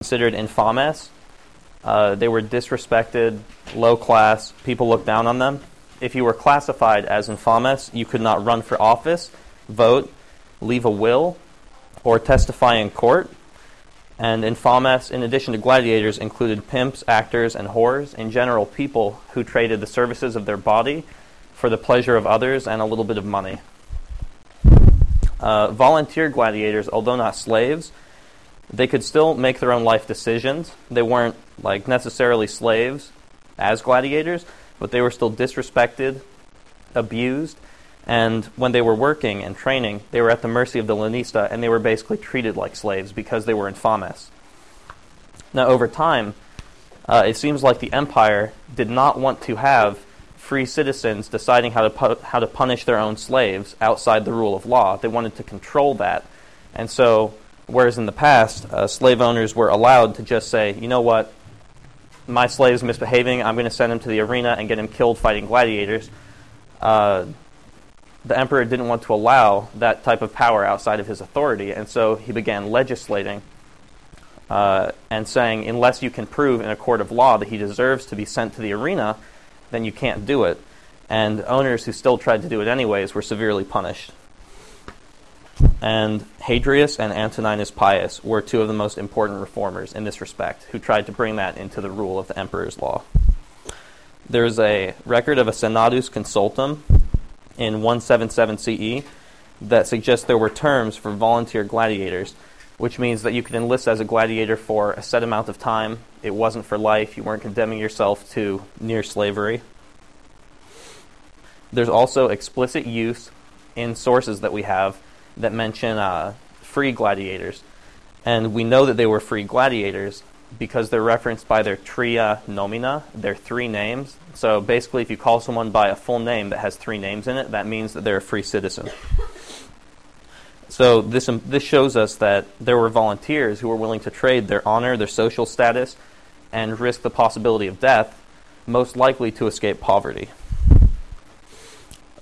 considered infames. Uh, they were disrespected, low class, people looked down on them. If you were classified as infames, you could not run for office, vote, leave a will, or testify in court. And infames, in addition to gladiators, included pimps, actors, and whores, in general, people who traded the services of their body for the pleasure of others and a little bit of money. Uh, volunteer gladiators, although not slaves, they could still make their own life decisions. They weren't like necessarily slaves as gladiators, but they were still disrespected, abused, and when they were working and training, they were at the mercy of the lanista, and they were basically treated like slaves because they were infames. Now, over time, uh, it seems like the empire did not want to have free citizens deciding how to pu- how to punish their own slaves outside the rule of law. They wanted to control that, and so Whereas in the past, uh, slave owners were allowed to just say, you know what, my slave's misbehaving, I'm going to send him to the arena and get him killed fighting gladiators. Uh, the emperor didn't want to allow that type of power outside of his authority, and so he began legislating uh, and saying, unless you can prove in a court of law that he deserves to be sent to the arena, then you can't do it. And owners who still tried to do it anyways were severely punished and Hadrian and Antoninus Pius were two of the most important reformers in this respect, who tried to bring that into the rule of the emperor's law. There's a record of a Senatus Consultum in 177 CE that suggests there were terms for volunteer gladiators, which means that you could enlist as a gladiator for a set amount of time. It wasn't for life, you weren't condemning yourself to near slavery. There's also explicit use in sources that we have that mention uh, free gladiators. And we know that they were free gladiators because they're referenced by their tria nomina, their three names. So basically, if you call someone by a full name that has three names in it, that means that they're a free citizen. So this, um, this shows us that there were volunteers who were willing to trade their honor, their social status, and risk the possibility of death, most likely to escape poverty.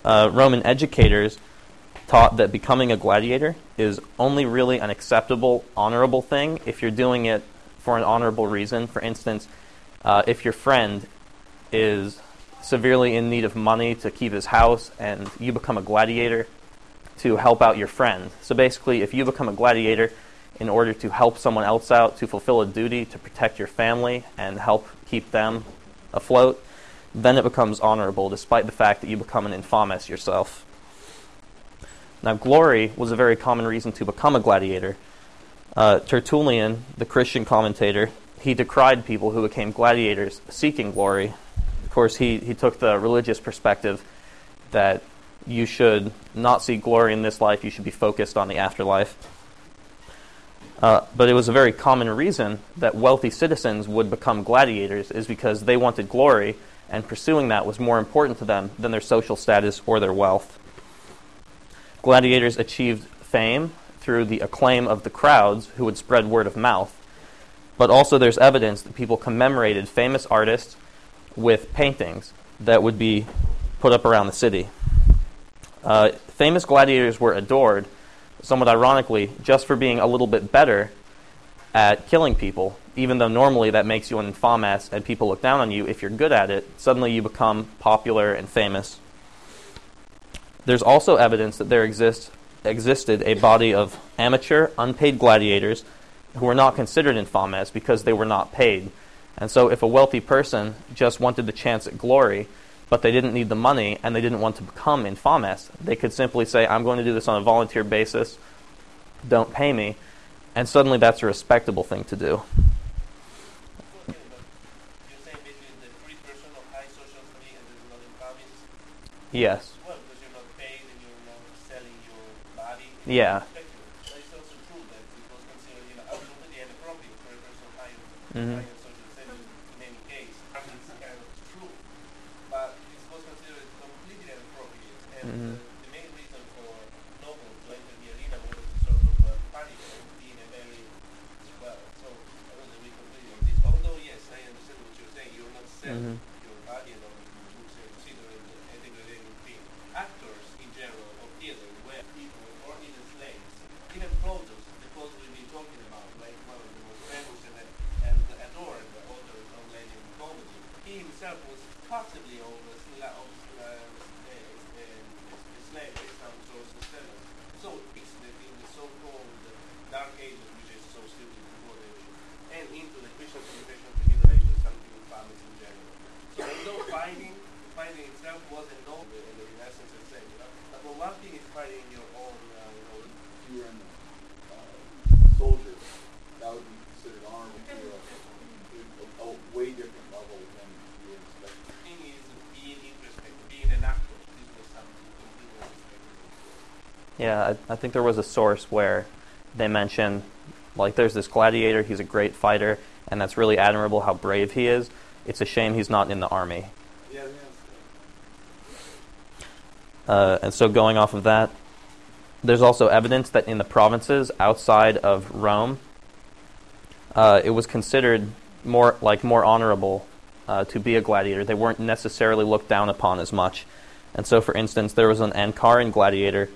Uh, Roman educators taught that becoming a gladiator is only really an acceptable, honorable thing if you're doing it for an honorable reason. For instance, uh, if your friend is severely in need of money to keep his house and you become a gladiator to help out your friend. So basically, if you become a gladiator in order to help someone else out, to fulfill a duty, to protect your family and help keep them afloat, then it becomes honorable despite the fact that you become an infamous yourself. Now, glory was a very common reason to become a gladiator. Uh, Tertullian, the Christian commentator, he decried people who became gladiators seeking glory. Of course, he, he took the religious perspective that you should not seek glory in this life, you should be focused on the afterlife. Uh, but it was a very common reason that wealthy citizens would become gladiators, is because they wanted glory, and pursuing that was more important to them than their social status or their wealth. Gladiators achieved fame through the acclaim of the crowds who would spread word of mouth. But also, there's evidence that people commemorated famous artists with paintings that would be put up around the city. Uh, famous gladiators were adored, somewhat ironically, just for being a little bit better at killing people, even though normally that makes you an infames and people look down on you. If you're good at it, suddenly you become popular and famous. There's also evidence that there exists, existed a body of amateur, unpaid gladiators who were not considered infames because they were not paid. And so, if a wealthy person just wanted the chance at glory, but they didn't need the money and they didn't want to become infames, they could simply say, I'm going to do this on a volunteer basis, don't pay me, and suddenly that's a respectable thing to do. Yes. Yeah. Mm-hmm. I, I think there was a source where they mention, like, there's this gladiator, he's a great fighter, and that's really admirable how brave he is. It's a shame he's not in the army. Yeah, yeah. Uh, and so, going off of that, there's also evidence that in the provinces outside of Rome, uh, it was considered more like more honorable uh, to be a gladiator. They weren't necessarily looked down upon as much. And so, for instance, there was an Ankaran gladiator,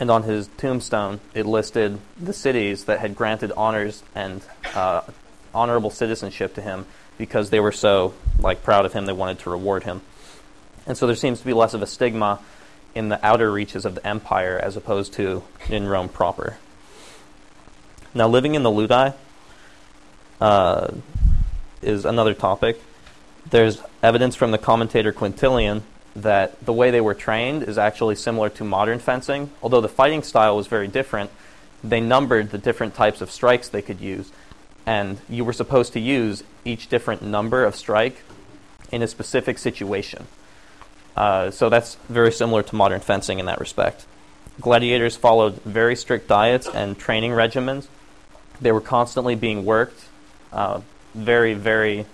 and on his tombstone it listed the cities that had granted honors and uh, honorable citizenship to him because they were so like proud of him. They wanted to reward him. And so there seems to be less of a stigma in the outer reaches of the empire as opposed to in Rome proper. Now, living in the Ludi uh, is another topic. There's evidence from the commentator Quintilian that the way they were trained is actually similar to modern fencing, although the fighting style was very different. They numbered the different types of strikes they could use, and you were supposed to use each different number of strike in a specific situation. Uh, so that's very similar to modern fencing in that respect. Gladiators followed very strict diets and training regimens. They were constantly being worked, uh, very, very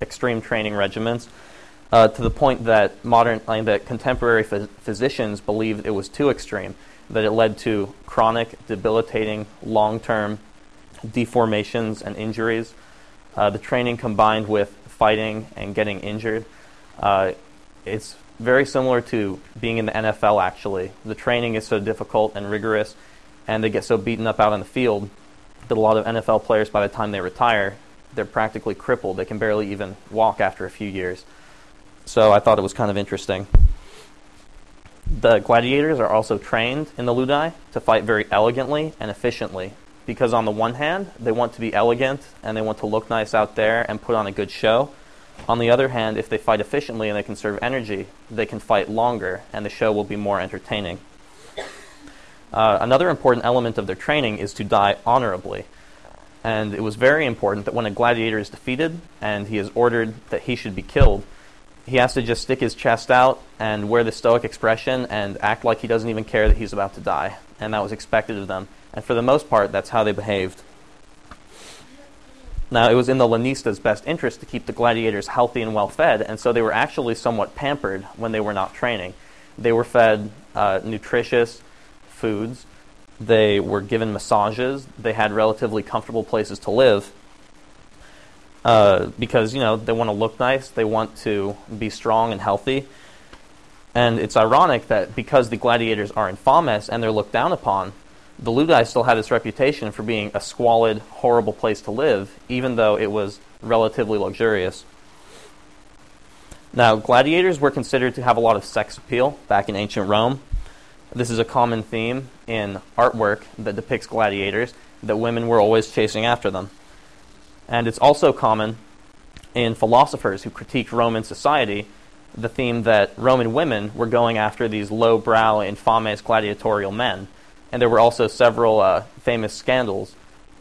extreme training regimens, uh, to the point that modern, that contemporary phys- physicians believed it was too extreme, that it led to chronic, debilitating, long-term deformations and injuries. Uh, the training combined with fighting and getting injured, uh, it's very similar to being in the NFL, actually. The training is so difficult and rigorous, and they get so beaten up out on the field that a lot of NFL players, by the time they retire, they're practically crippled. They can barely even walk after a few years. So I thought it was kind of interesting. The gladiators are also trained in the Ludi to fight very elegantly and efficiently. Because, on the one hand, they want to be elegant and they want to look nice out there and put on a good show. On the other hand, if they fight efficiently and they conserve energy, they can fight longer and the show will be more entertaining. Uh, another important element of their training is to die honorably. And it was very important that when a gladiator is defeated and he is ordered that he should be killed, he has to just stick his chest out and wear the stoic expression and act like he doesn't even care that he's about to die. And that was expected of them. And for the most part, that's how they behaved. Now, it was in the Lanistas' best interest to keep the gladiators healthy and well fed, and so they were actually somewhat pampered when they were not training. They were fed uh, nutritious foods, they were given massages, they had relatively comfortable places to live. Uh, because, you know, they want to look nice, they want to be strong and healthy. And it's ironic that because the gladiators are infames and they're looked down upon, the Ludi still had its reputation for being a squalid, horrible place to live, even though it was relatively luxurious. Now, gladiators were considered to have a lot of sex appeal back in ancient Rome. This is a common theme in artwork that depicts gladiators, that women were always chasing after them. And it's also common in philosophers who critiqued Roman society, the theme that Roman women were going after these low-brow, infames gladiatorial men. And there were also several uh, famous scandals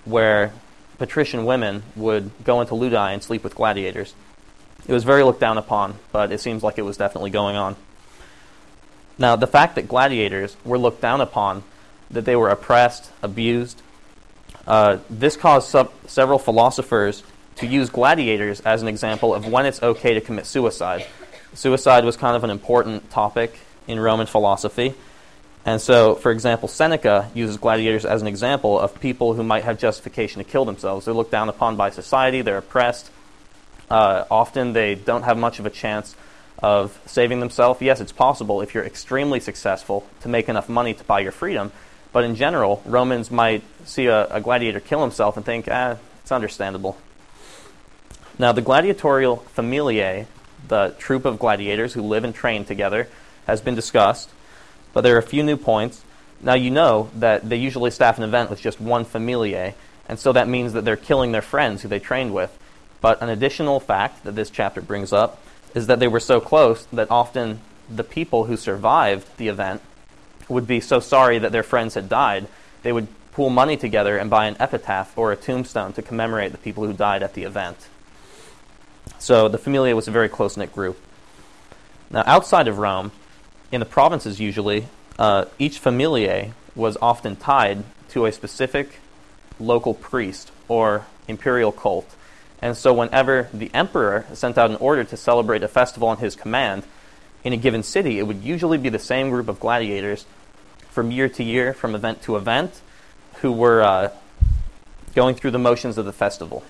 where patrician women would go into Ludi and sleep with gladiators. It was very looked down upon, but it seems like it was definitely going on. Now, the fact that gladiators were looked down upon, that they were oppressed, abused, uh, this caused sub- several philosophers to use gladiators as an example of when it's okay to commit suicide. Suicide was kind of an important topic in Roman philosophy. And so, for example, Seneca uses gladiators as an example of people who might have justification to kill themselves. They're looked down upon by society, they're oppressed. Uh, often they don't have much of a chance of saving themselves. Yes, it's possible if you're extremely successful to make enough money to buy your freedom. But in general, Romans might see a, a gladiator kill himself and think, ah, it's understandable. Now, the gladiatorial familiae the troop of gladiators who live and train together has been discussed, but there are a few new points. Now, you know that they usually staff an event with just one familiae, and so that means that they're killing their friends who they trained with. But an additional fact that this chapter brings up is that they were so close that often the people who survived the event would be so sorry that their friends had died, they would pool money together and buy an epitaph or a tombstone to commemorate the people who died at the event. So the Familia was a very close knit group. Now, outside of Rome, in the provinces usually, uh, each familiae was often tied to a specific local priest or imperial cult. And so, whenever the emperor sent out an order to celebrate a festival on his command in a given city, it would usually be the same group of gladiators from year to year, from event to event, who were uh, going through the motions of the festival.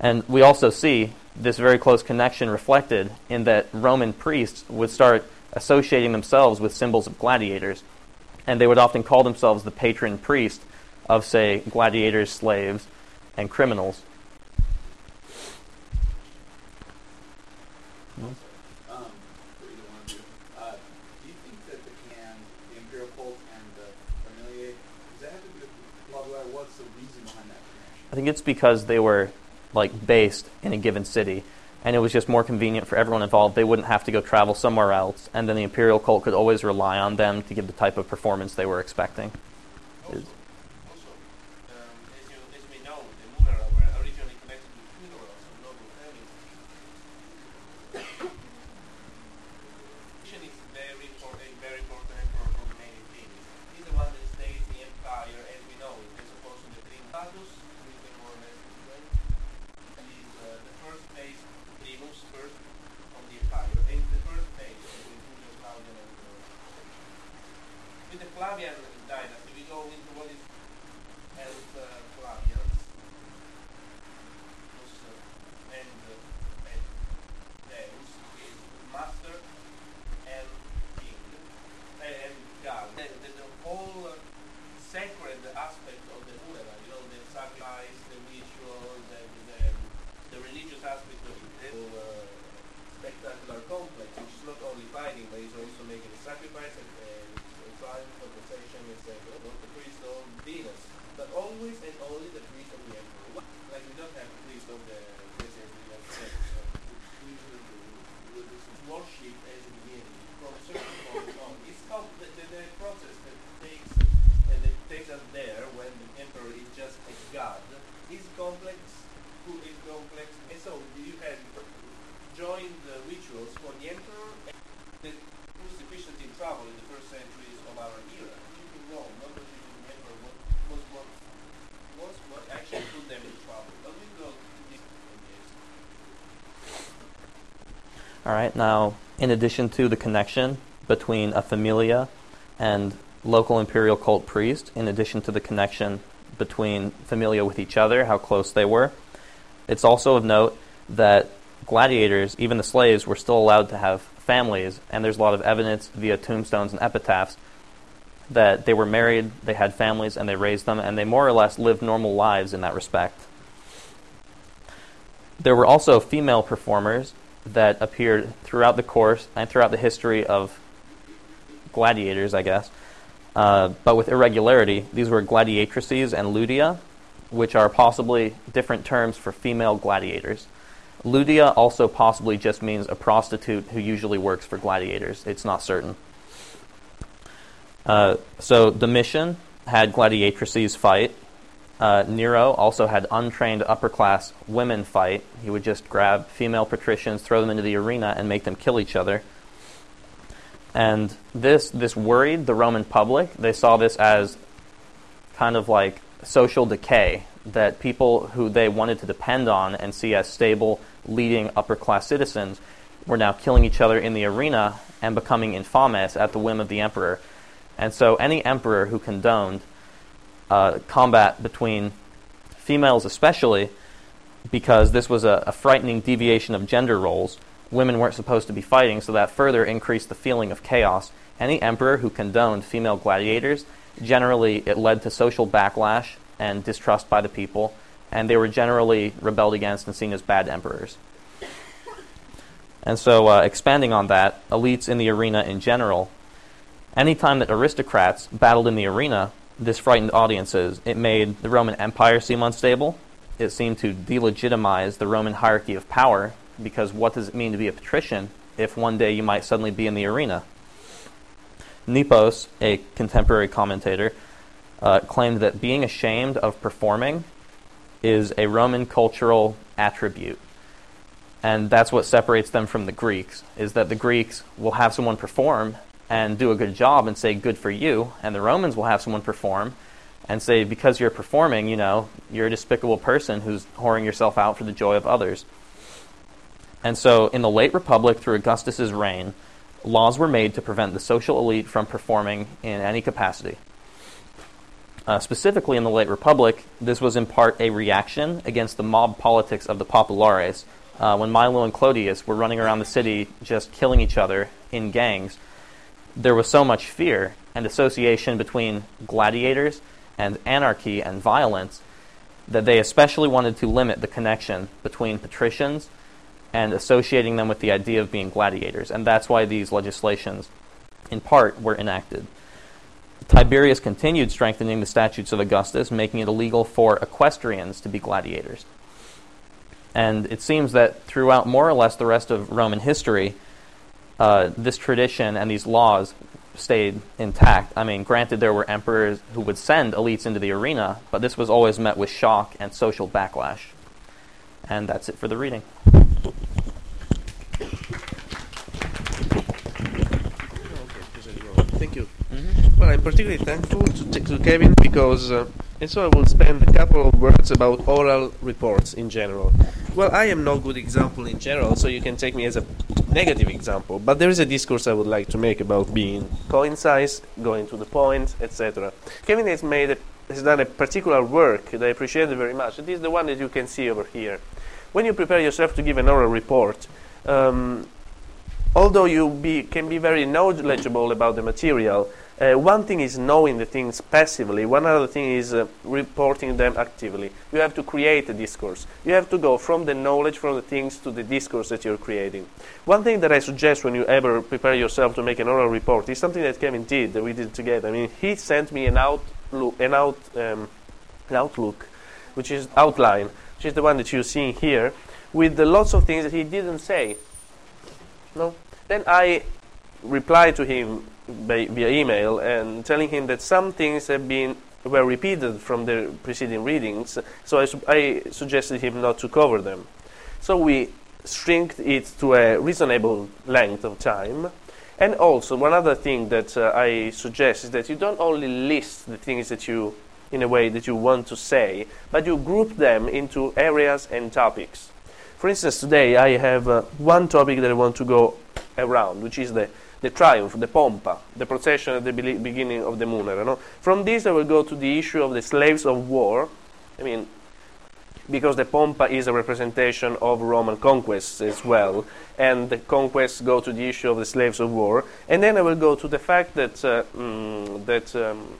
And we also see this very close connection reflected in that Roman priests would start associating themselves with symbols of gladiators. And they would often call themselves the patron priest of, say, gladiators, slaves, and criminals. Um, for either one of you, uh, do you think that the can, the imperial cult and the familiae, does that have to do with blah blah? What's the reason behind that connection? I think it's because they were like based in a given city, and it was just more convenient for everyone involved. They wouldn't have to go travel somewhere else, and then the imperial cult could always rely on them to give the type of performance they were expecting also um, as, you, as we know, the Munera were originally connected with funerals of noble families. Mission is very important, very important for, for many things. He's the one that stays the empire as we know it, as opposed to the Trinitatus, we can more or less explain. He's uh, the first phase, Primus first on the empire, and the first phase with Julius Claudian with the Flavian dynasty, we go into what is held uh, Flavians, uh, and, uh, and is master and king, and God. The, the, the whole uh, sacred aspect of the Munera, you know, the sacrifice, the ritual, the, the, the religious aspect of the uh, spectacular complex, which is not only fighting, but it's also making a sacrifice and, and triumph, compensation, etc. Not the priest of Venus, but always and only the priest of the emperor. What- Like we don't have the priest of the president, have the worship as a beginning, from a certain point on. It's called the, the, the process that takes uh, that takes us there when the emperor is just a god. Is complex, who is complex, and so you had joined the rituals for the emperor. and The who's sufficient in travel in the first centuries of our era. You can Rome, not only the emperor was was what was what actually put them in trouble. But we go. All right, now, in addition to the connection between a familia and local imperial cult priest, in addition to the connection between familia with each other, how close they were, it's also of note that gladiators, even the slaves, were still allowed to have families, and there's a lot of evidence via tombstones and epitaphs that they were married, they had families, and they raised them, and they more or less lived normal lives in that respect. There were also female performers that appeared throughout the course and throughout the history of gladiators, I guess, uh, but with irregularity. These were gladiatrices and ludia, which are possibly different terms for female gladiators. Ludia also possibly just means a prostitute who usually works for gladiators. It's not certain. Uh, so Domitian had gladiatrices fight. Uh, Nero also had untrained upper class women fight. He would just grab female patricians, throw them into the arena, and make them kill each other. And this this worried the Roman public. They saw this as kind of like social decay that people who they wanted to depend on and see as stable, leading upper class citizens were now killing each other in the arena and becoming infamous at the whim of the emperor. And so any emperor who condoned uh, combat between females, especially because this was a, a frightening deviation of gender roles, women weren't supposed to be fighting, so that further increased the feeling of chaos. Any emperor who condoned female gladiators, generally it led to social backlash and distrust by the people, and they were generally rebelled against and seen as bad emperors. And so, uh, expanding on that, elites in the arena in general, anytime that aristocrats battled in the arena, this frightened audiences. It made the Roman Empire seem unstable. It seemed to delegitimize the Roman hierarchy of power because what does it mean to be a patrician if one day you might suddenly be in the arena? Nepos, a contemporary commentator, uh, claimed that being ashamed of performing is a Roman cultural attribute. And that's what separates them from the Greeks, is that the Greeks will have someone perform and do a good job and say, good for you. And the Romans will have someone perform and say, because you're performing, you know, you're a despicable person who's whoring yourself out for the joy of others. And so, in the late Republic, through Augustus's reign, laws were made to prevent the social elite from performing in any capacity. Uh, specifically, in the late Republic, this was in part a reaction against the mob politics of the populares. Uh, when Milo and Clodius were running around the city just killing each other in gangs, there was so much fear and association between gladiators and anarchy and violence that they especially wanted to limit the connection between patricians and associating them with the idea of being gladiators. And that's why these legislations, in part, were enacted. Tiberius continued strengthening the statutes of Augustus, making it illegal for equestrians to be gladiators. And it seems that throughout more or less the rest of Roman history, uh, this tradition and these laws stayed intact. I mean, granted, there were emperors who would send elites into the arena, but this was always met with shock and social backlash. And that's it for the reading. Thank you. Well, I'm particularly thankful to, to Kevin because, uh, and so I will spend a couple of words about oral reports in general. Well, I am no good example in general, so you can take me as a negative example. But there is a discourse I would like to make about being concise, going to the point, etc. Kevin has made a, has done a particular work that I appreciate very much. It is the one that you can see over here. When you prepare yourself to give an oral report, um, although you be, can be very knowledgeable about the material, uh, one thing is knowing the things passively, one other thing is uh, reporting them actively. You have to create a discourse. You have to go from the knowledge, from the things, to the discourse that you're creating. One thing that I suggest when you ever prepare yourself to make an oral report is something that Kevin did, that we did together. I mean, he sent me an outlook, an, out, um, an outlook, which is outline, which is the one that you're seeing here, with the lots of things that he didn't say. No? Then I replied to him by, via email and telling him that some things have been were repeated from the preceding readings, so I, su- I suggested him not to cover them. So we shrinked it to a reasonable length of time. And also, one other thing that uh, I suggest is that you don't only list the things that you, in a way, that you want to say, but you group them into areas and topics. For instance, today I have uh, one topic that I want to go around, which is the the triumph, the pompa, the procession at the be- beginning of the Munera. No? From this, I will go to the issue of the slaves of war. I mean, because the pompa is a representation of Roman conquests as well, and the conquests go to the issue of the slaves of war. And then I will go to the fact that uh, mm, that um,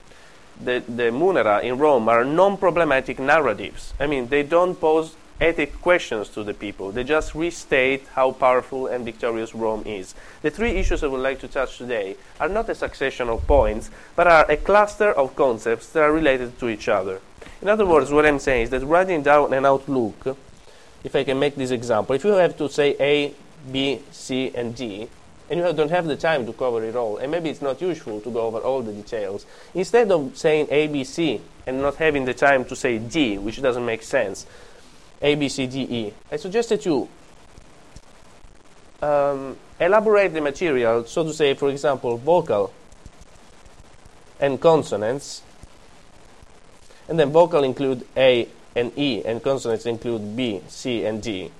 the, the Munera in Rome are non-problematic narratives. I mean, they don't pose ethic questions to the people. They just restate how powerful and victorious Rome is. The three issues I would like to touch today are not a succession of points, but are a cluster of concepts that are related to each other. In other words, what I'm saying is that writing down an outlook, if I can make this example, if you have to say A, B, C, and D, and you don't have the time to cover it all, and maybe it's not useful to go over all the details, instead of saying A, B, C, and not having the time to say D, which doesn't make sense, a, B, C, D, E. I suggest that you um, elaborate the material, so to say, for example, vocal and consonants, and then vocal include A and E, and consonants include B, C, and D.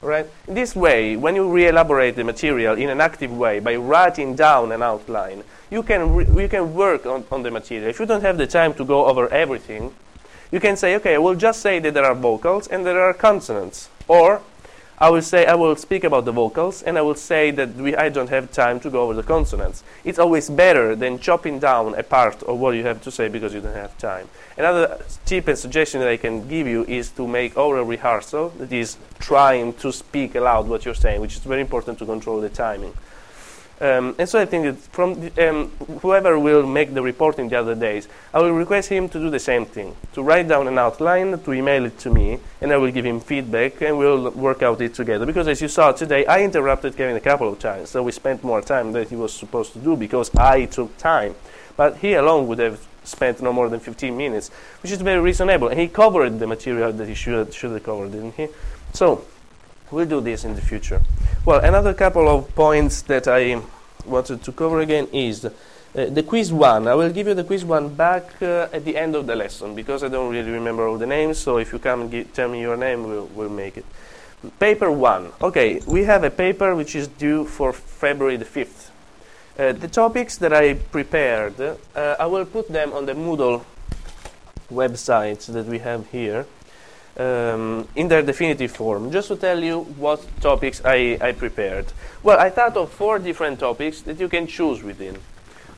Right? In this way, when you re-elaborate the material in an active way by writing down an outline, you can you can work on, on the material. If you don't have the time to go over everything, you can say, okay, I will just say that there are vocals and there are consonants. Or I will say I will speak about the vocals, and I will say that we, I don't have time to go over the consonants. It's always better than chopping down a part of what you have to say because you don't have time. Another tip and suggestion that I can give you is to make oral rehearsal. That is trying to speak aloud what you're saying, which is very important to control the timing. Um, and so I think that from the, um, whoever will make the reporting the other days, I will request him to do the same thing, to write down an outline, to email it to me, and I will give him feedback, and we'll work out it together. Because as you saw today, I interrupted Kevin a couple of times, so we spent more time than he was supposed to do because I took time. But he alone would have spent no more than 15 minutes, which is very reasonable, and he covered the material that he should should have covered, didn't he? So we'll do this in the future. Well, another couple of points that I wanted to cover again is uh, the quiz one. I will give you the quiz one back uh, at the end of the lesson because I don't really remember all the names. So if you come and tell me your name, we'll, we'll make it. Paper one. Okay, we have a paper which is due for February the 5th. Uh, the topics that I prepared, uh, I will put them on the Moodle website that we have here um, in their definitive form, just to tell you what topics I, I prepared. Well, I thought of four different topics that you can choose within.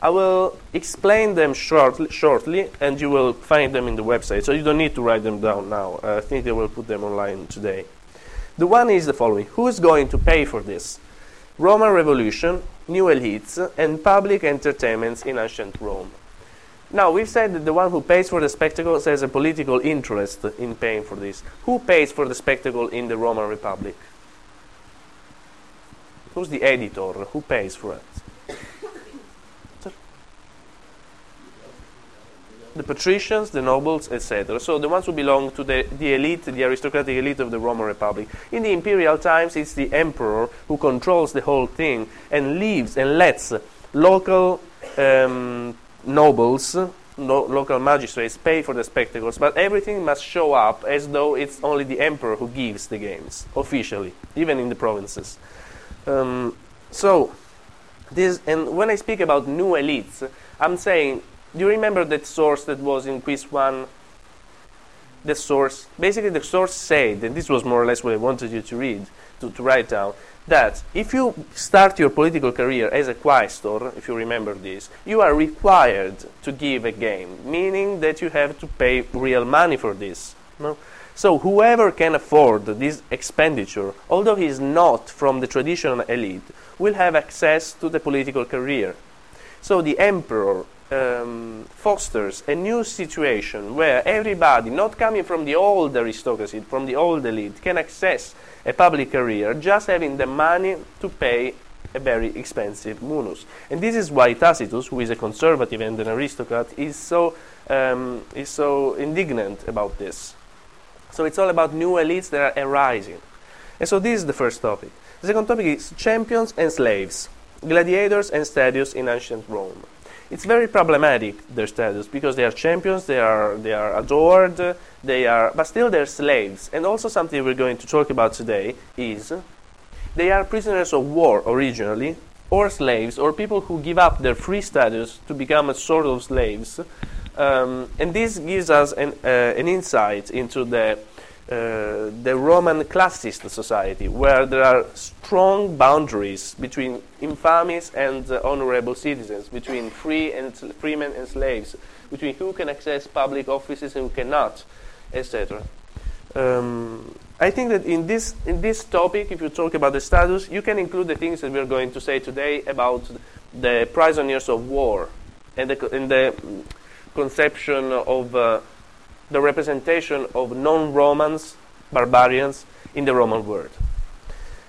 I will explain them shortly, shortly, and you will find them in the website, so you don't need to write them down now. I think they will put them online today. The one is the following Who is going to pay for this? Roman Revolution, new elites, and public entertainments in ancient Rome. Now, we've said that the one who pays for the spectacle has a political interest in paying for this. Who pays for the spectacle in the Roman Republic? Who's the editor? Who pays for it? The patricians, the nobles, etc. So the ones who belong to the, the elite, the aristocratic elite of the Roman Republic. In the imperial times, it's the emperor who controls the whole thing and leaves and lets local um, nobles, no, local magistrates pay for the spectacles, but everything must show up as though it's only the emperor who gives the games officially, even in the provinces. Um, so, this and when I speak about new elites, I'm saying, do you remember that source that was in quiz one? The source, basically, the source said, and this was more or less what I wanted you to read, to, to write down that if you start your political career as a quaestor, if you remember this, you are required to give a game, meaning that you have to pay real money for this. No? So whoever can afford this expenditure, although he is not from the traditional elite, will have access to the political career. So the emperor um, fosters a new situation where everybody, not coming from the old aristocracy, from the old elite, can access a public career just having the money to pay a very expensive munus. And this is why Tacitus, who is a conservative and an aristocrat, is so, um, is so indignant about this. So it's all about new elites that are arising. And so this is the first topic. The second topic is champions and slaves, gladiators and statues in ancient Rome it's very problematic their status because they are champions, they are they are adored, they are but still they're slaves. And also something we're going to talk about today is they are prisoners of war originally, or slaves, or people who give up their free status to become a sort of slaves. Um, and this gives us an, uh, an insight into the uh, the Roman classist society, where there are strong boundaries between infamies and uh, honorable citizens, between free and freemen and slaves, between who can access public offices and who cannot, etc. Um, I think that in this in this topic, if you talk about the status, you can include the things that we are going to say today about the prisoners of war and the, and the conception of uh, the representation of non-Romans, barbarians, in the Roman world.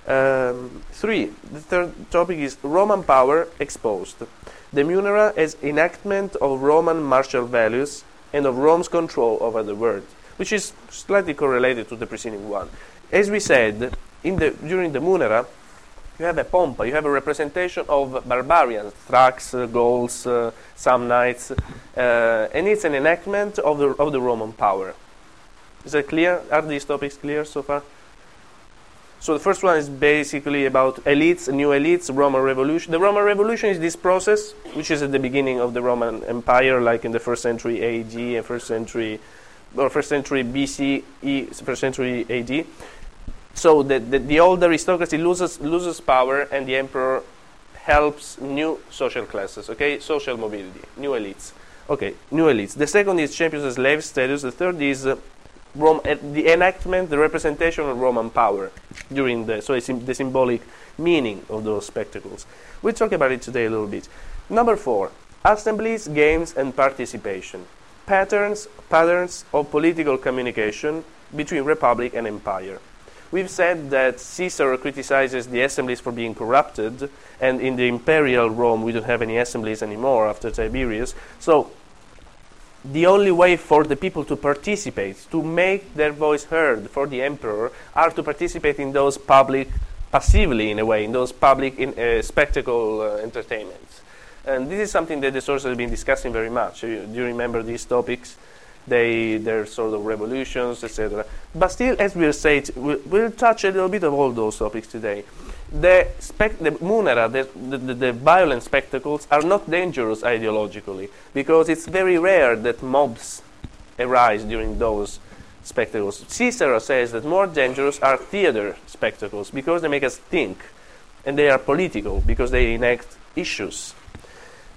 Um, three, the third topic is Roman power exposed. The Munera as enactment of Roman martial values and of Rome's control over the world, which is slightly correlated to the preceding one. As we said, in the, during the Munera, you have a pompa, you have a representation of barbarians, Thrax, uh, Gauls, uh, Samnites, uh, and it's an enactment of the, of the Roman power. Is that clear? Are these topics clear so far? So the first one is basically about elites, new elites, Roman Revolution. The Roman Revolution is this process, which is at the beginning of the Roman Empire, like in the first century AD and first century, or first century BCE, first century AD So the, the, the old aristocracy loses, loses power and the emperor helps new social classes, okay? Social mobility, new elites. Okay, new elites. The second is champions the slave status. The third is uh, Rome, uh, the enactment, the representation of Roman power during the, so the symbolic meaning of those spectacles. We'll talk about it today a little bit. Number four, assemblies, games, and participation. Patterns, patterns of political communication between republic and empire. We've said that Caesar criticizes the assemblies for being corrupted, and in the imperial Rome we don't have any assemblies anymore after Tiberius. So the only way for the people to participate, to make their voice heard for the emperor, are to participate in those public, passively in a way, in those public in, uh, spectacle uh, entertainments. And this is something that the sources have been discussing very much. Do you remember these topics? They their sort of revolutions, etc. But still, as we'll say, it, we'll, we'll, touch a little bit of all those topics today. The, spec- the munera, the, the, the, violent spectacles, are not dangerous ideologically because it's very rare that mobs arise during those spectacles. Cicero says that more dangerous are theater spectacles because they make us think, and they are political because they enact issues.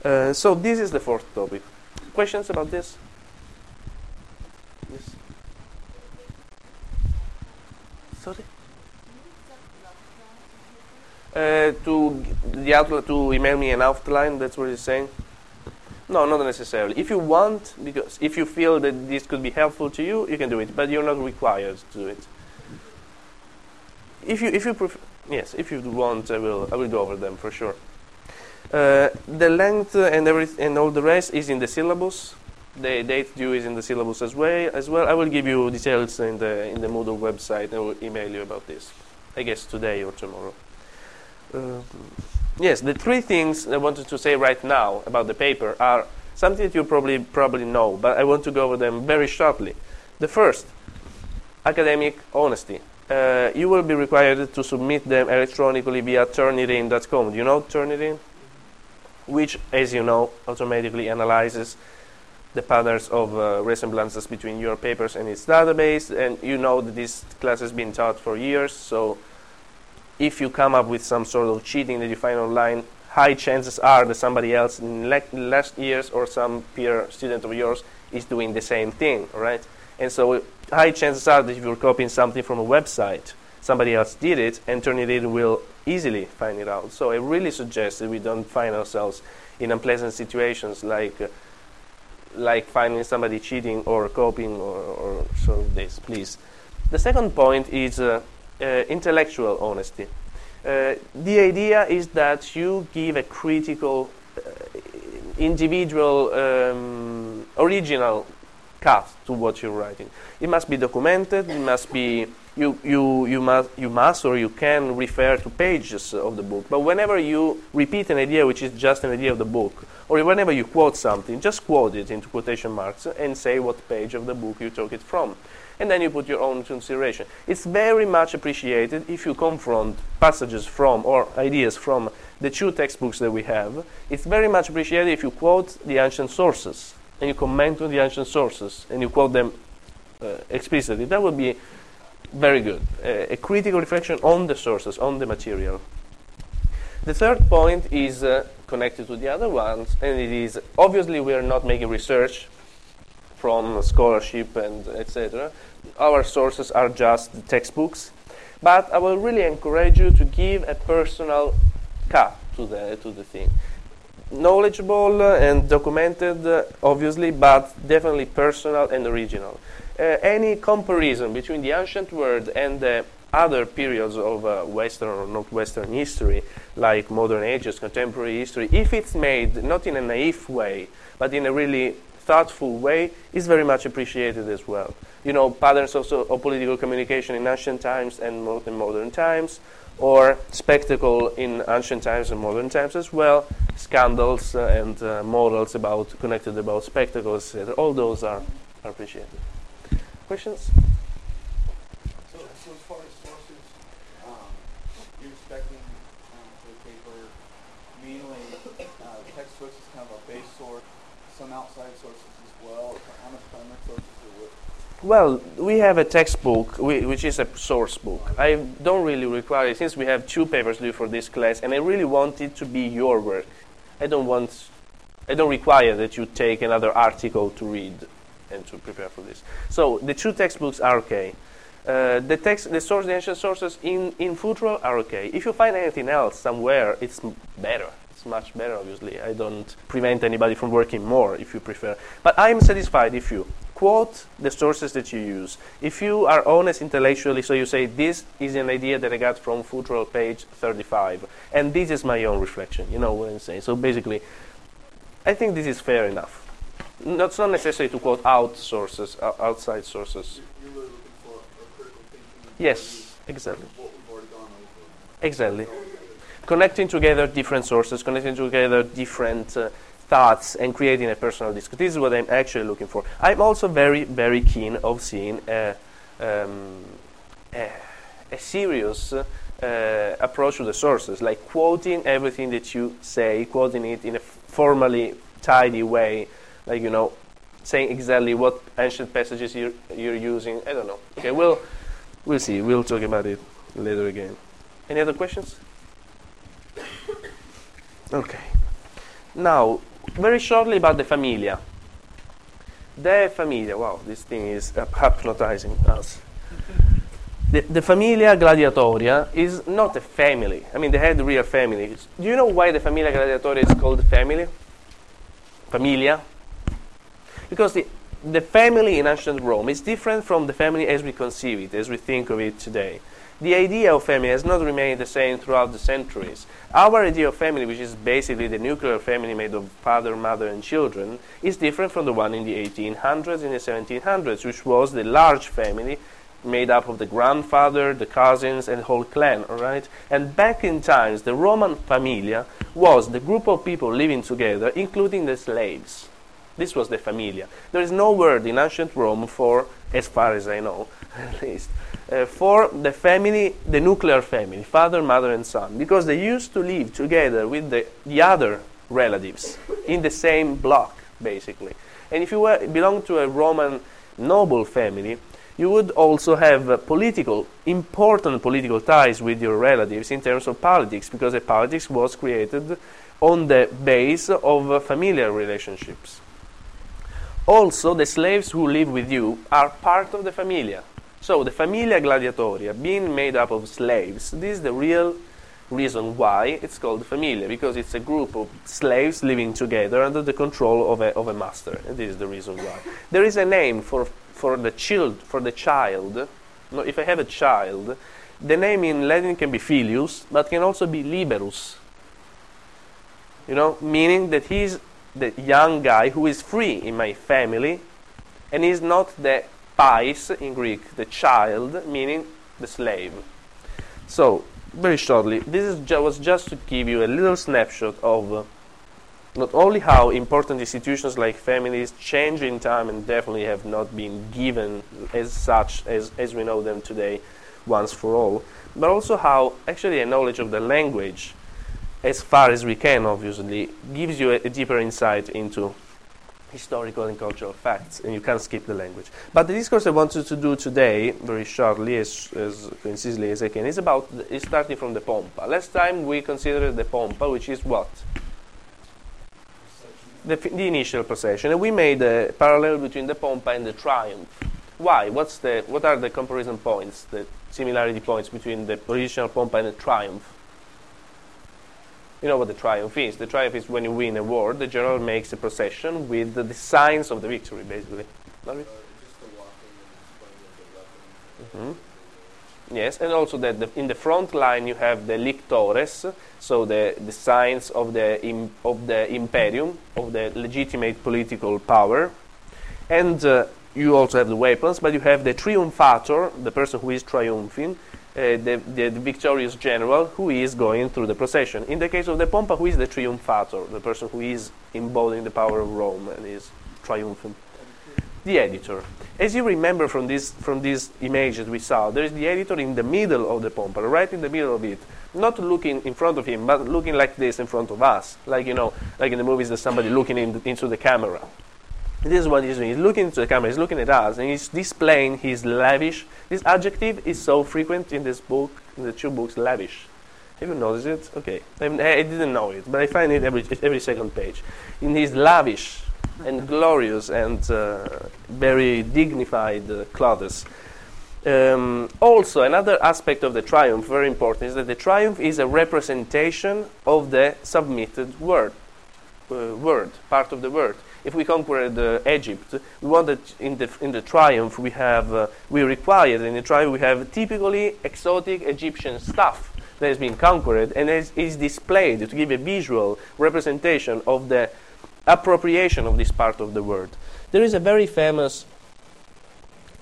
Uh, so this is the fourth topic. Questions about this? Yes. Sorry. Uh, to the outline to email me an outline. That's what you're saying. No, not necessarily. If you want, because if you feel that this could be helpful to you, you can do it, but you're not required to do it. If you if you prefer, yes, if you want, I will I will go over them for sure. Uh, the length and every and all the rest is in the syllabus the date due is in the syllabus as well. As well, I will give you details in the in the Moodle website. I will email you about this. I guess today or tomorrow. Uh, yes, the three things I wanted to say right now about the paper are something that you probably probably know, but I want to go over them very shortly. The first, academic honesty. Uh, you will be required to submit them electronically via turnitin.com. Do you know Turnitin? Which, as you know, automatically analyzes the patterns of uh, resemblances between your papers and its database. And you know that this class has been taught for years, so if you come up with some sort of cheating that you find online, high chances are that somebody else in le- last years or some peer student of yours is doing the same thing, right? And so high chances are that if you're copying something from a website, somebody else did it, and Turnitin will easily find it out. So I really suggest that we don't find ourselves in unpleasant situations like uh, like finding somebody cheating or copying or, or sort of this, please. The second point is uh, uh, intellectual honesty. Uh, the idea is that you give a critical, uh, individual, um, original cut to what you're writing. It must be documented. It must be you, you, you, must, you must or you can refer to pages of the book. But whenever you repeat an idea which is just an idea of the book, or whenever you quote something, just quote it into quotation marks and say what page of the book you took it from. And then you put your own consideration. It's very much appreciated if you confront passages from or ideas from the two textbooks that we have. It's very much appreciated if you quote the ancient sources and you comment on the ancient sources and you quote them uh, explicitly. That would be very good. Uh, a critical reflection on the sources, on the material. The third point is uh, connected to the other ones, and it is obviously we are not making research from scholarship and etc. Our sources are just textbooks, but I will really encourage you to give a personal cut to the to the thing. Knowledgeable and documented, uh, obviously, but definitely personal and original. Uh, any comparison between the ancient world and the other periods of uh, Western or not Western history, like modern ages, contemporary history, if it's made not in a naive way, but in a really thoughtful way, is very much appreciated as well. You know, patterns also of political communication in ancient times and mo- in modern times, or spectacle in ancient times and modern times as well, scandals uh, and uh, models about connected about spectacles, all those are, are appreciated. Questions? So, so as far as sources, um, you're expecting um, for the paper mainly uh, textbooks is kind of a base source, some outside sources as well? How much primary sources are with? Well, we have a textbook which is a source book. I don't really require it since we have two papers due for this class, and I really want it to be your work. I don't want, I don't require that you take another article to read and to prepare for this. So the two textbooks are okay. Uh, the text, the source, the ancient sources in in Futrell are okay. If you find anything else somewhere, it's better. It's much better, obviously. I don't prevent anybody from working more if you prefer. But I'm satisfied if you quote the sources that you use. If you are honest intellectually, so you say, this is an idea that I got from Futrell page 35, and this is my own reflection. You know what I'm saying? So basically, I think this is fair enough. Not, it's not necessary to quote out sources, o- outside sources. You're really looking for a critical thinking. Yes, exactly. What we've already gone over. Exactly. Connecting together different sources, connecting together different uh, thoughts, and creating a personal discourse. This is what I'm actually looking for. I'm also very, very keen of seeing a, um, a, a serious uh, approach to the sources, like quoting everything that you say, quoting it in a formally tidy way, like you know, saying exactly what ancient passages you're, you're using. I don't know. Okay, we'll we'll see. We'll talk about it later again. Any other questions? Okay. Now, very shortly about the familia. The familia, wow, this thing is uh, hypnotizing us. The, the familia gladiatoria is not a family. I mean, they had real families. Do you know why the familia gladiatoria is called family? Familia? Because the, the family in ancient Rome is different from the family as we conceive it, as we think of it today. The idea of family has not remained the same throughout the centuries. Our idea of family, which is basically the nuclear family made of father, mother, and children, is different from the one in the 1800s and the 1700s, which was the large family made up of the grandfather, the cousins, and the whole clan, all right? And back in times, the Roman familia was the group of people living together, including the slaves. This was the familia. There is no word in ancient Rome for, as far as I know, at least, uh, for the family, the nuclear family, father, mother, and son, because they used to live together with the, the other relatives in the same block, basically. And if you were, belong to a Roman noble family, you would also have uh, political, important political ties with your relatives in terms of politics, because the politics was created on the base of uh, familiar relationships. Also, the slaves who live with you are part of the familia. So, the familia gladiatoria, being made up of slaves, this is the real reason why it's called familia, because it's a group of slaves living together under the control of a, of a master. And this is the reason why. There is a name for, for the child, for the child. No, if I have a child, the name in Latin can be filius, but can also be liberus. You know, meaning that he's the young guy who is free in my family, and is not the pais in Greek, the child, meaning the slave. So, very shortly, this is ju- was just to give you a little snapshot of uh, not only how important institutions like families change in time and definitely have not been given as such as, as we know them today once for all, but also how actually a knowledge of the language, as far as we can obviously, gives you a, a deeper insight into historical and cultural facts, and you can't skip the language. But the discourse I wanted to do today, very shortly, as, as concisely as I can, is about the, is starting from the pompa. Last time we considered the pompa, which is what the, the initial procession, and we made a parallel between the pompa and the triumph. Why? What's the what are the comparison points, the similarity points between the original pompa and the triumph? You know what the triumph is. The triumph is when you win a war, the general makes a procession with the, the signs of the victory, basically. Weapon. Yes, and also that the, in the front line you have the lictores, so the, the signs of the im, of the imperium, of the legitimate political power, and uh, you also have the weapons, but you have the triumphator, the person who is triumphing, Uh, the, the, the victorious general who is going through the procession. In the case of the pompa, who is the triumphator, the person who is embodying the power of Rome and is triumphant? The editor. As you remember from this from these images we saw, there is the editor in the middle of the pompa, right in the middle of it, not looking in front of him, but looking like this in front of us, like you know, like in the movies, there's somebody looking in, into the camera. This is what he's doing. He's looking into the camera, he's looking at us, and he's displaying his lavish. This adjective is so frequent in this book, in the two books, lavish. Have you noticed it? Okay. I, I didn't know it, but I find it every, every second page. In his lavish and glorious and uh, very dignified uh, clothes. Um, also, another aspect of the triumph, very important, is that the triumph is a representation of the submitted word, uh, word, part of the word. If we conquered uh, Egypt, we wanted in the in the triumph we have uh, we required in the triumph we have typically exotic Egyptian stuff that has been conquered and is, is displayed to give a visual representation of the appropriation of this part of the world. There is a very famous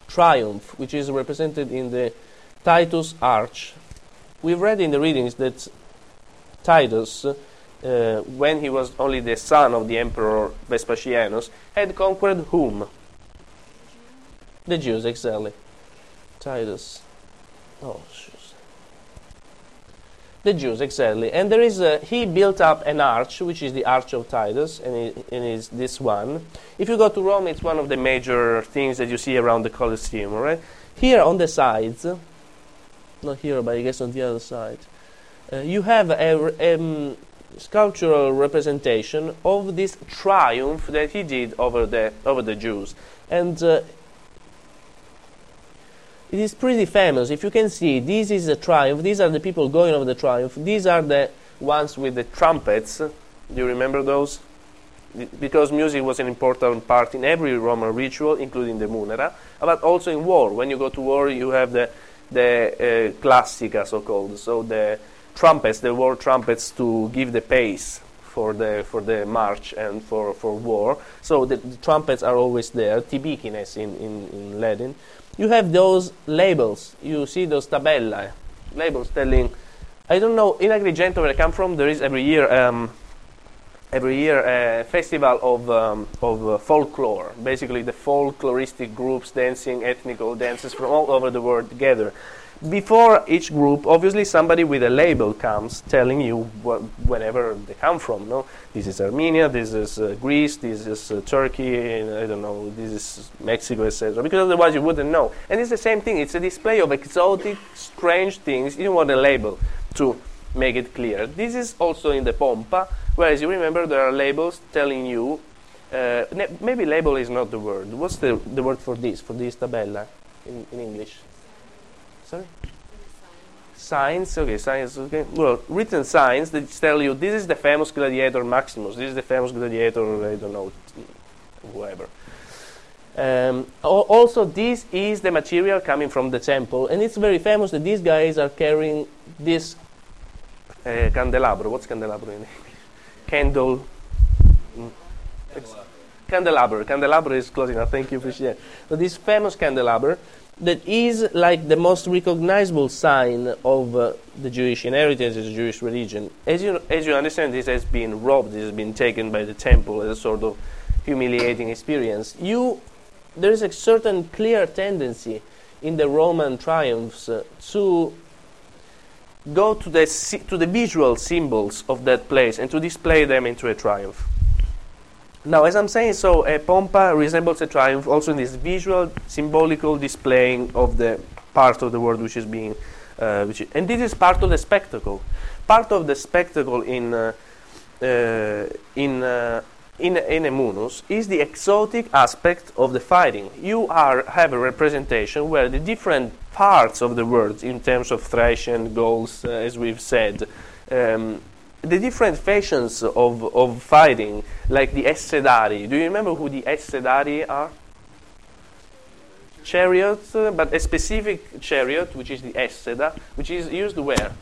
triumph, which is represented in the Titus Arch. We've read in the readings that Titus, uh, when he was only the son of the emperor Vespasianus, had conquered whom? The Jews, exactly. Titus. Oh, shoot. The Jews, exactly. And there is a, he built up an arch, which is the Arch of Titus, and it, and is this one. If you go to Rome, it's one of the major things that you see around the Colosseum, right? Here on the sides, not here, but I guess on the other side, uh, you have a um, sculptural representation of this triumph that he did over the over the Jews, and uh, it is pretty famous. If you can see, this is a triumph. These are the people going over the triumph. These are the ones with the trumpets. Do you remember those? Because music was an important part in every Roman ritual, including the munera, but also in war. When you go to war, you have the the uh, classica, so-called, so the trumpets, the war trumpets, to give the pace for the for the march and for, for war. So the, the trumpets are always there, tibikines in, in, in Latin. You have those labels. You see those tabella, labels telling. I don't know in Agrigento where I come from. There is every year um, every year a festival of um, of uh, folklore. Basically, the folkloristic groups dancing ethnical dances from all over the world together. Before each group, obviously, somebody with a label comes telling you wh- whenever they come from. No, this is Armenia, this is uh, Greece, this is uh, Turkey, I don't know, this is Mexico, etc. Because otherwise you wouldn't know. And it's the same thing. It's a display of exotic, strange things. You want a label to make it clear. This is also in the pompa, whereas you remember there are labels telling you. Uh, ne- maybe label is not the word. What's the the word for this? For this tabella in, in English? Sorry. Signs, okay, signs, okay. Well, written signs that tell you this is the famous gladiator Maximus, this is the famous gladiator, I don't know, whoever. Um, al- also, this is the material coming from the temple, and it's very famous that these guys are carrying this uh, candelabro. What's candelabro in English? Candle. Mm. Candelabro. Candelabro is close enough. Thank you, for sharing. So this famous candelabro that is like the most recognizable sign of uh, the Jewish inheritance, the Jewish religion. As you as you understand, this has been robbed. This has been taken by the temple as a sort of humiliating experience. You there is a certain clear tendency in the Roman triumphs uh, to go to the to the visual symbols of that place and to display them into a triumph. Now, as I'm saying, so a pompa resembles a triumph also in this visual, symbolical displaying of the part of the world which is being, uh, which is, and this is part of the spectacle. Part of the spectacle in uh, uh, in uh, in in a munus is the exotic aspect of the fighting. You are have a representation where the different parts of the world, in terms of Thracian, Gauls, uh, as we've said, um, the different fashions of, of fighting, like the Essedari. Do you remember who the Essedari are? Chariot, but a specific chariot, which is the Esseda, which is used where?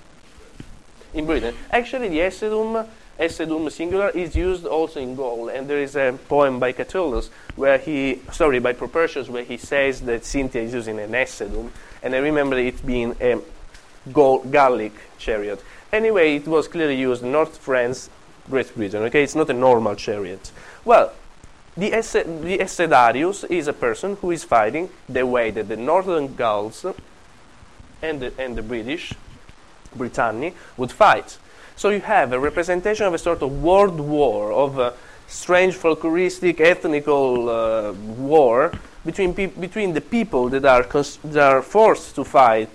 In Britain. Actually, the Essedum, Essedum singular, is used also in Gaul, and there is a poem by Catullus where he, sorry, by Propertius, where he says that Cynthia is using an Essedum, and I remember it being a Gaul, Gallic chariot. Anyway, it was clearly used in North France, Great Britain. Okay, it's not a normal chariot. Well, the, the Essedarius is a person who is fighting the way that the Northern Gauls and the, and the British, Britannia, would fight. So you have a representation of a sort of world war, of a strange folkloristic ethnical uh, war between, peop between the people that are, cons- that are forced to fight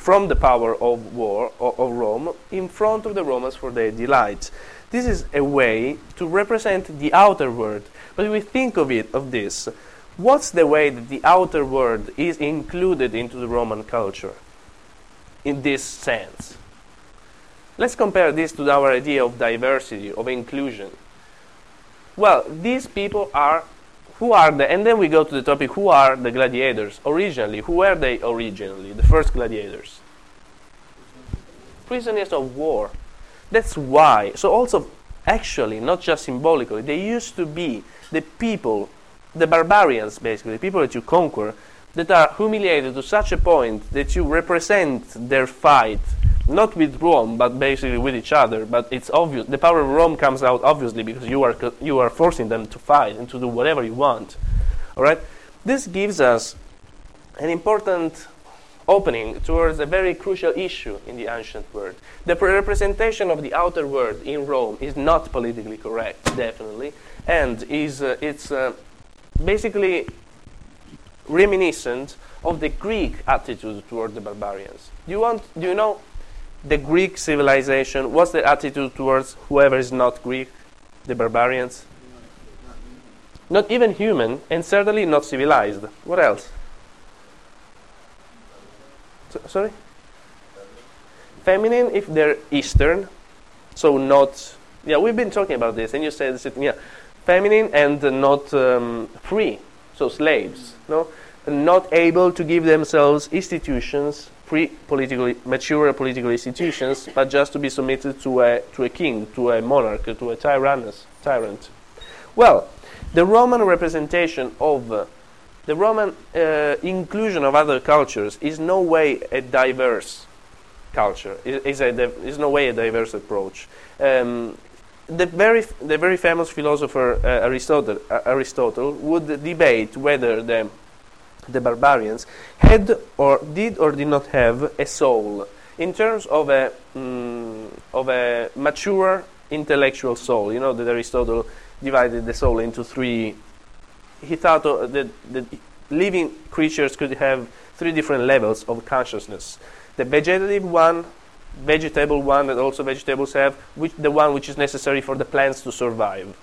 from the power of war of Rome in front of the Romans for their delight. This is a way to represent the outer world. But we think of it of this, what's the way that the outer world is included into the Roman culture in this sense? Let's compare this to our idea of diversity, of inclusion. Well, these people are who are the and then we go to the topic who are the gladiators? Originally who were they originally? The first gladiators. Prisoners of war. That's why so also actually not just symbolically they used to be the people the barbarians basically the people that you conquer that are humiliated to such a point that you represent their fight not with Rome but basically with each other but it's obvious the power of Rome comes out obviously because you are you are forcing them to fight and to do whatever you want all right this gives us an important opening towards a very crucial issue in the ancient world. The representation of the outer world in Rome is not politically correct, definitely, and is uh, it's uh, basically reminiscent of the Greek attitude toward the barbarians. Do you want? Do you know the Greek civilization? What's the attitude towards whoever is not Greek, the barbarians? Not even human, and certainly not civilized. What else? So- sorry? Feminine if they're Eastern, so not. Yeah, we've been talking about this, and you said, yeah, feminine and not um, free, so slaves, no, not able to give themselves institutions, free politically mature political institutions, but just to be submitted to a to a king, to a monarch, to a tyrannus, tyrant. Well, the Roman representation of uh, the Roman uh, inclusion of other cultures is no way a diverse culture. Is is no way a diverse approach. Um, the very the very famous philosopher uh, Aristotle uh, Aristotle would debate whether the the barbarians had or did or did not have a soul in terms of a mm, of a mature intellectual soul. You know that Aristotle divided the soul into three. He thought uh, that, that living creatures could have three different levels of consciousness: the vegetative one, vegetable one that also vegetables have, which the one which is necessary for the plants to survive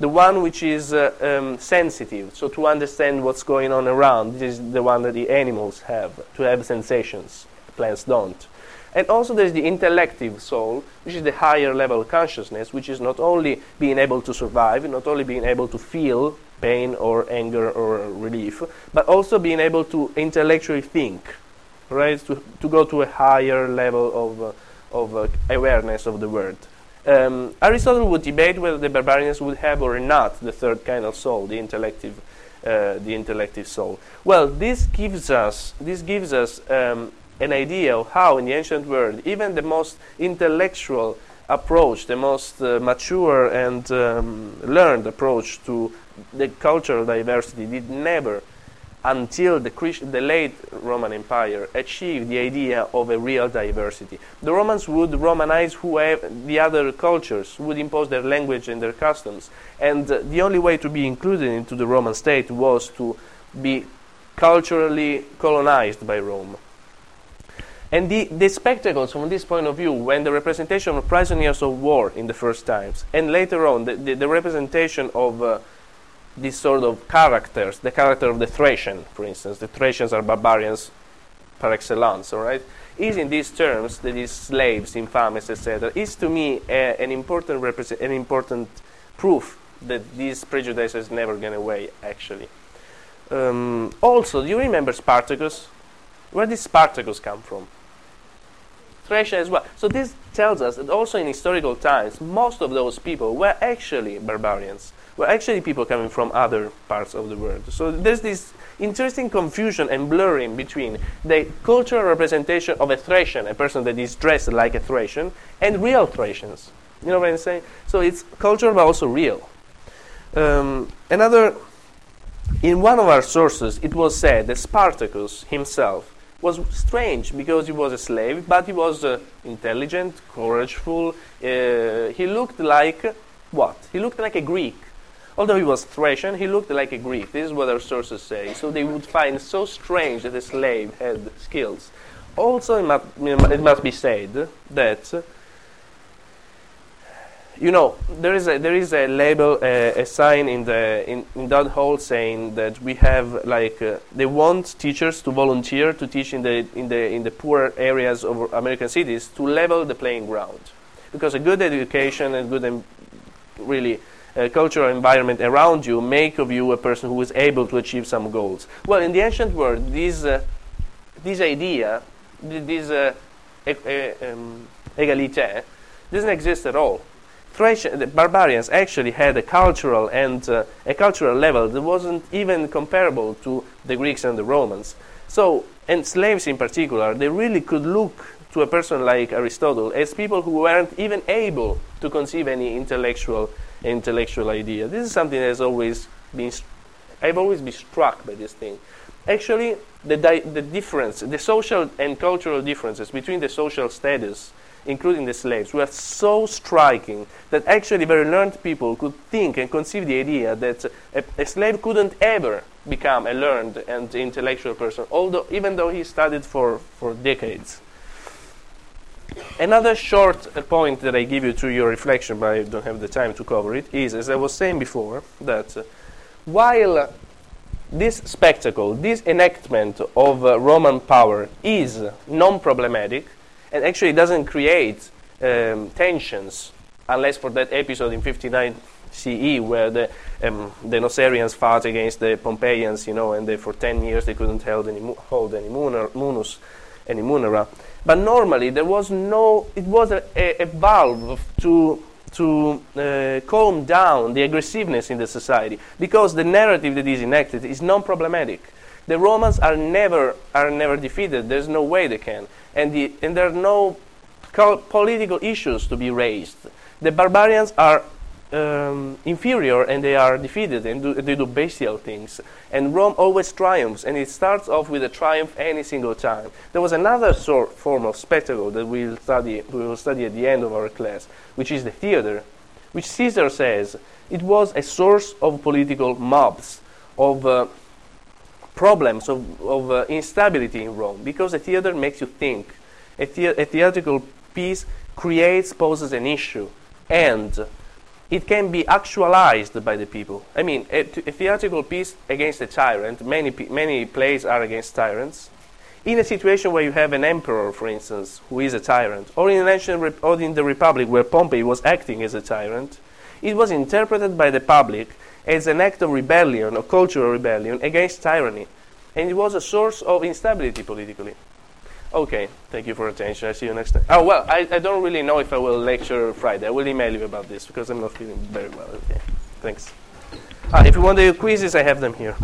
the one which is uh, um, sensitive, so to understand what's going on around, this is the one that the animals have, to have sensations. Plants don't. And also there's the intellective soul, which is the higher level consciousness, which is not only being able to survive, not only being able to feel pain or anger or relief, but also being able to intellectually think, right? To, to go to a higher level of, uh, of uh, awareness of the world. Um, Aristotle would debate whether the barbarians would have or not the third kind of soul, the intellective, uh, the intellective soul. Well, this gives us this gives us um, an idea of how, in the ancient world, even the most intellectual approach, the most uh, mature and um, learned approach to the cultural diversity, did never until the, the late Roman Empire achieved the idea of a real diversity. The Romans would Romanize whoever, the other cultures, would impose their language and their customs. And uh, the only way to be included into the Roman state was to be culturally colonized by Rome. And the, the spectacles from this point of view, when the representation of prisoners of war in the first times, and later on the, the, the representation of uh, these sort of characters, the character of the Thracian, for instance, the Thracians are barbarians par excellence, all right, is in these terms, that is slaves, infamous, etc., is to me a, an important represent, an important proof that these prejudices never gone away, actually. Um, also, do you remember Spartacus? Where did Spartacus come from? Thracia as well. So this tells us that also in historical times, most of those people were actually barbarians were actually people coming from other parts of the world. So there's this interesting confusion and blurring between the cultural representation of a Thracian, a person that is dressed like a Thracian, and real Thracians. You know what I'm saying? So it's cultural but also real. Um, another, in one of our sources, it was said that Spartacus himself was strange because he was a slave, but he was uh, intelligent, courageful. Uh, he looked like what? He looked like a Greek. Although he was Thracian, he looked like a Greek. This is what our sources say. So they would find so strange that a slave had skills. Also, it must, it must be said that you know, there is a, there is a label, a sign in the in, in that hall saying that we have like uh, they want teachers to volunteer to teach in the in the in the poor areas of American cities to level the playing ground, because a good education and good and really uh, cultural environment around you make of you a person who is able to achieve some goals. Well, in the ancient world, this uh, this idea, this uh, um, égalité, doesn't exist at all. Thracian, the barbarians actually had a cultural and uh, a cultural level that wasn't even comparable to the Greeks and the Romans. So, and slaves in particular, they really could look to a person like Aristotle as people who weren't even able to conceive any intellectual intellectual idea. This is something that has always been. I've always been struck by this thing. Actually, the di- the difference, the social and cultural differences between the social status including the slaves, were so striking that actually very learned people could think and conceive the idea that a, a, slave couldn't ever become a learned and intellectual person, although even though he studied for, for decades. Another short point that I give you to your reflection, but I don't have the time to cover it, is, as I was saying before, that uh, while this spectacle, this enactment of uh, Roman power is non problematic, and actually doesn't create um, tensions unless for that episode in 59 CE where the um, the Nucerians fought against the Pompeians, you know, and they, for 10 years they couldn't hold any, hold any munus, any munera. But normally there was no, it was a, a, a valve to to uh, calm down the aggressiveness in the society because the narrative that is enacted is non-problematic. The Romans are never are never defeated. There's no way they can, and the, and there are no political issues to be raised. The barbarians are um, inferior and they are defeated and do, they do bestial things. And Rome always triumphs, and it starts off with a triumph any single time. There was another sort, form of spectacle that we'll study, we will study at the end of our class, which is the theater, which Caesar says it was a source of political mobs, of uh, problems, of, of uh, instability in Rome, because a theater makes you think. A, the- a theatrical piece creates, poses an issue, and it can be actualized by the people. I mean, a, a theatrical piece against a tyrant, many, many plays are against tyrants. In a situation where you have an emperor, for instance, who is a tyrant, or in, an ancient or in the Republic where Pompey was acting as a tyrant, it was interpreted by the public as an act of rebellion or cultural rebellion against tyranny. And it was a source of instability politically. Okay, thank you for attention. I'll see you next time. Oh, well, I, I don't really know if I will lecture Friday. I will email you about this because I'm not feeling very well. Okay, thanks. Ah, if you want the quizzes, I have them here.